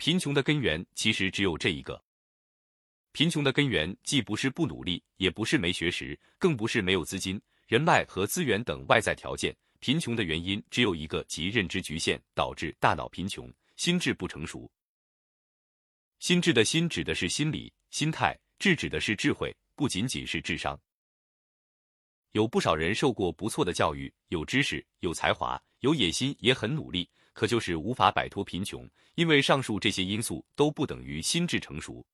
贫穷的根源其实只有这一个。贫穷的根源既不是不努力，也不是没学识，更不是没有资金、人脉和资源等外在条件。贫穷的原因只有一个，即认知局限，导致大脑贫穷，心智不成熟。心智的心指的是心理、心态，智指的是智慧，不仅仅是智商。有不少人受过不错的教育，有知识、有才华、有野心，也很努力，可就是无法摆脱贫穷，因为上述这些因素都不等于心智成熟。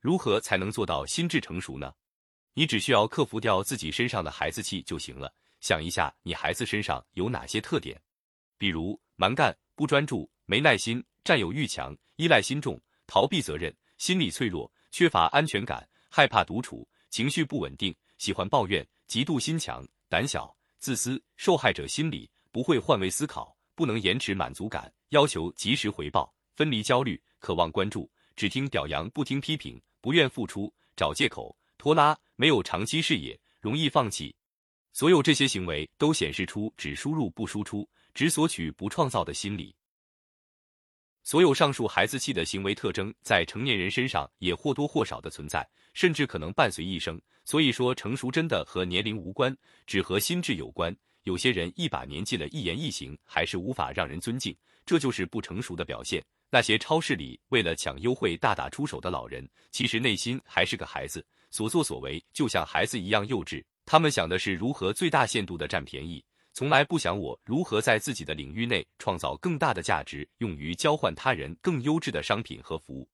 如何才能做到心智成熟呢？你只需要克服掉自己身上的孩子气就行了。想一下，你孩子身上有哪些特点？比如蛮干、不专注、没耐心、占有欲强、依赖心重、逃避责任、心理脆弱、缺乏安全感、害怕独处、情绪不稳定、喜欢抱怨、嫉妒心强、胆小、自私、受害者心理、不会换位思考、不能延迟满足感、要求及时回报、分离焦虑、渴望关注、只听表扬不听批评、不愿付出、找借口、拖拉、没有长期视野、容易放弃。所有这些行为都显示出只输入不输出、只索取不创造的心理。所有上述孩子气的行为特征，在成年人身上也或多或少的存在，甚至可能伴随一生。所以说，成熟真的和年龄无关，只和心智有关。有些人一把年纪了，一言一行还是无法让人尊敬，这就是不成熟的表现。那些超市里为了抢优惠大打出手的老人，其实内心还是个孩子，所作所为就像孩子一样幼稚。他们想的是如何最大限度的占便宜，从来不想我如何在自己的领域内创造更大的价值，用于交换他人更优质的商品和服务。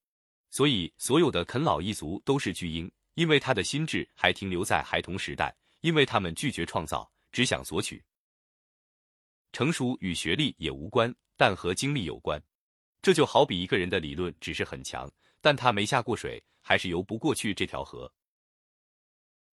所以，所有的啃老一族都是巨婴，因为他的心智还停留在孩童时代，因为他们拒绝创造，只想索取。成熟与学历也无关，但和经历有关。这就好比一个人的理论只是很强，但他没下过水，还是游不过去这条河。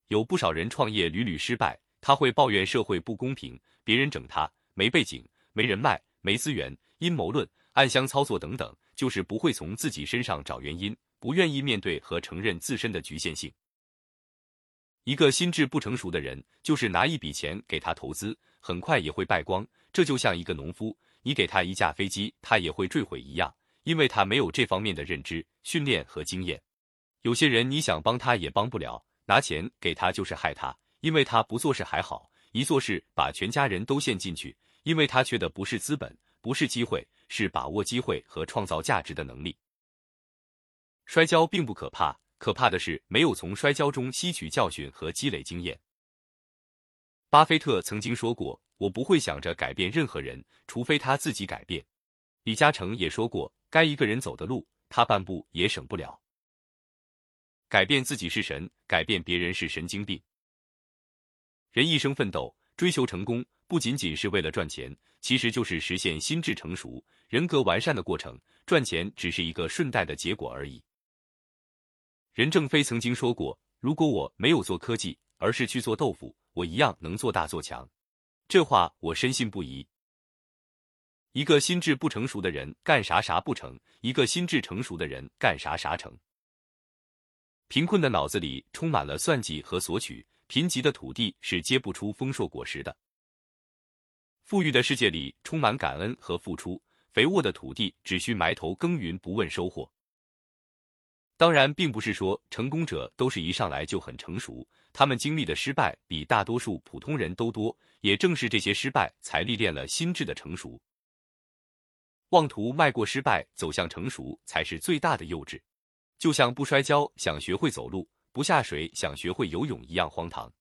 有不少人创业屡屡失败，他会抱怨社会不公平，别人整他，没背景、没人脉、没资源，阴谋论、暗箱操作等等，就是不会从自己身上找原因，不愿意面对和承认自身的局限性。一个心智不成熟的人，就是拿一笔钱给他投资，很快也会败光。这就像一个农夫，你给他一架飞机，他也会坠毁一样，因为他没有这方面的认知、训练和经验。有些人你想帮他也帮不了。拿钱给他就是害他，因为他不做事还好，一做事把全家人都陷进去，因为他缺的不是资本，不是机会，是把握机会和创造价值的能力。摔跤并不可怕，可怕的是没有从摔跤中吸取教训和积累经验。巴菲特曾经说过：“我不会想着改变任何人，除非他自己改变。”李嘉诚也说过：“该一个人走的路，他半步也省不了。”改变自己是神，改变别人是神经病。人一生奋斗、追求成功，不仅仅是为了赚钱，其实就是实现心智成熟、人格完善的过程。赚钱只是一个顺带的结果而已。任正非曾经说过：“如果我没有做科技，而是去做豆腐，我一样能做大做强。”这话我深信不疑。一个心智不成熟的人，干啥啥不成；一个心智成熟的人，干啥啥成。贫困的脑子里充满了算计和索取，贫瘠的土地是结不出丰硕果实的。富裕的世界里充满感恩和付出，肥沃的土地只需埋头耕耘，不问收获。当然，并不是说成功者都是一上来就很成熟，他们经历的失败比大多数普通人都多。也正是这些失败，才历练了心智的成熟。妄图迈过失败走向成熟，才是最大的幼稚。就像不摔跤想学会走路，不下水想学会游泳一样荒唐。